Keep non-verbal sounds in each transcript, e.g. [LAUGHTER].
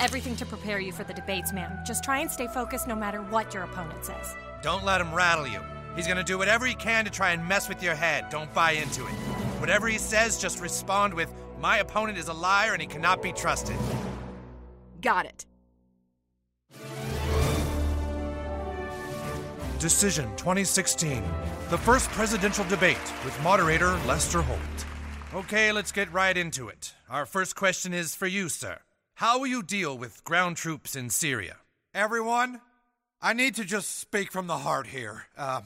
everything to prepare you for the debates, ma'am. Just try and stay focused no matter what your opponent says. Don't let him rattle you. He's gonna do whatever he can to try and mess with your head. Don't buy into it. Whatever he says, just respond with, My opponent is a liar and he cannot be trusted. Got it. Decision 2016. The first presidential debate with moderator Lester Holt. Okay, let's get right into it. Our first question is for you, sir. How will you deal with ground troops in Syria? Everyone, I need to just speak from the heart here. Uh,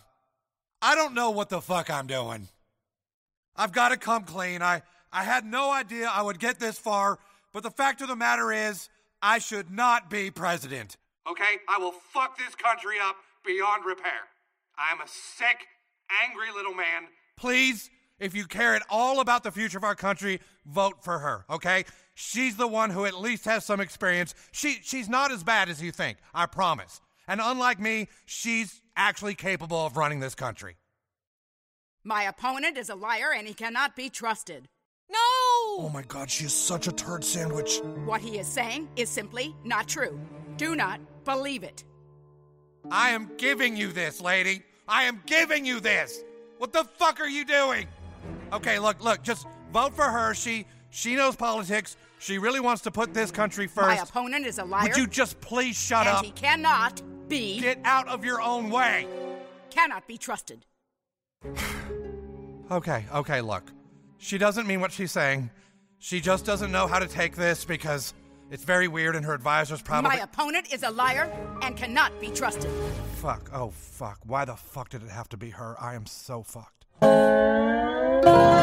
I don't know what the fuck I'm doing. I've got to come clean. I, I had no idea I would get this far, but the fact of the matter is, I should not be president. Okay? I will fuck this country up beyond repair. I am a sick, angry little man. Please, if you care at all about the future of our country, vote for her, okay? She's the one who at least has some experience. She, she's not as bad as you think, I promise. And unlike me, she's actually capable of running this country. My opponent is a liar and he cannot be trusted. No! Oh my god, she is such a turd sandwich. What he is saying is simply not true. Do not believe it. I am giving you this, lady. I am giving you this. What the fuck are you doing? Okay, look, look, just vote for her. She she knows politics. She really wants to put this country first. My opponent is a liar. Would you just please shut and up? he cannot be Get out of your own way. cannot be trusted. [SIGHS] Okay, okay, look. She doesn't mean what she's saying. She just doesn't know how to take this because it's very weird and her advisor's probably. My opponent is a liar and cannot be trusted. Fuck, oh fuck. Why the fuck did it have to be her? I am so fucked. Bye.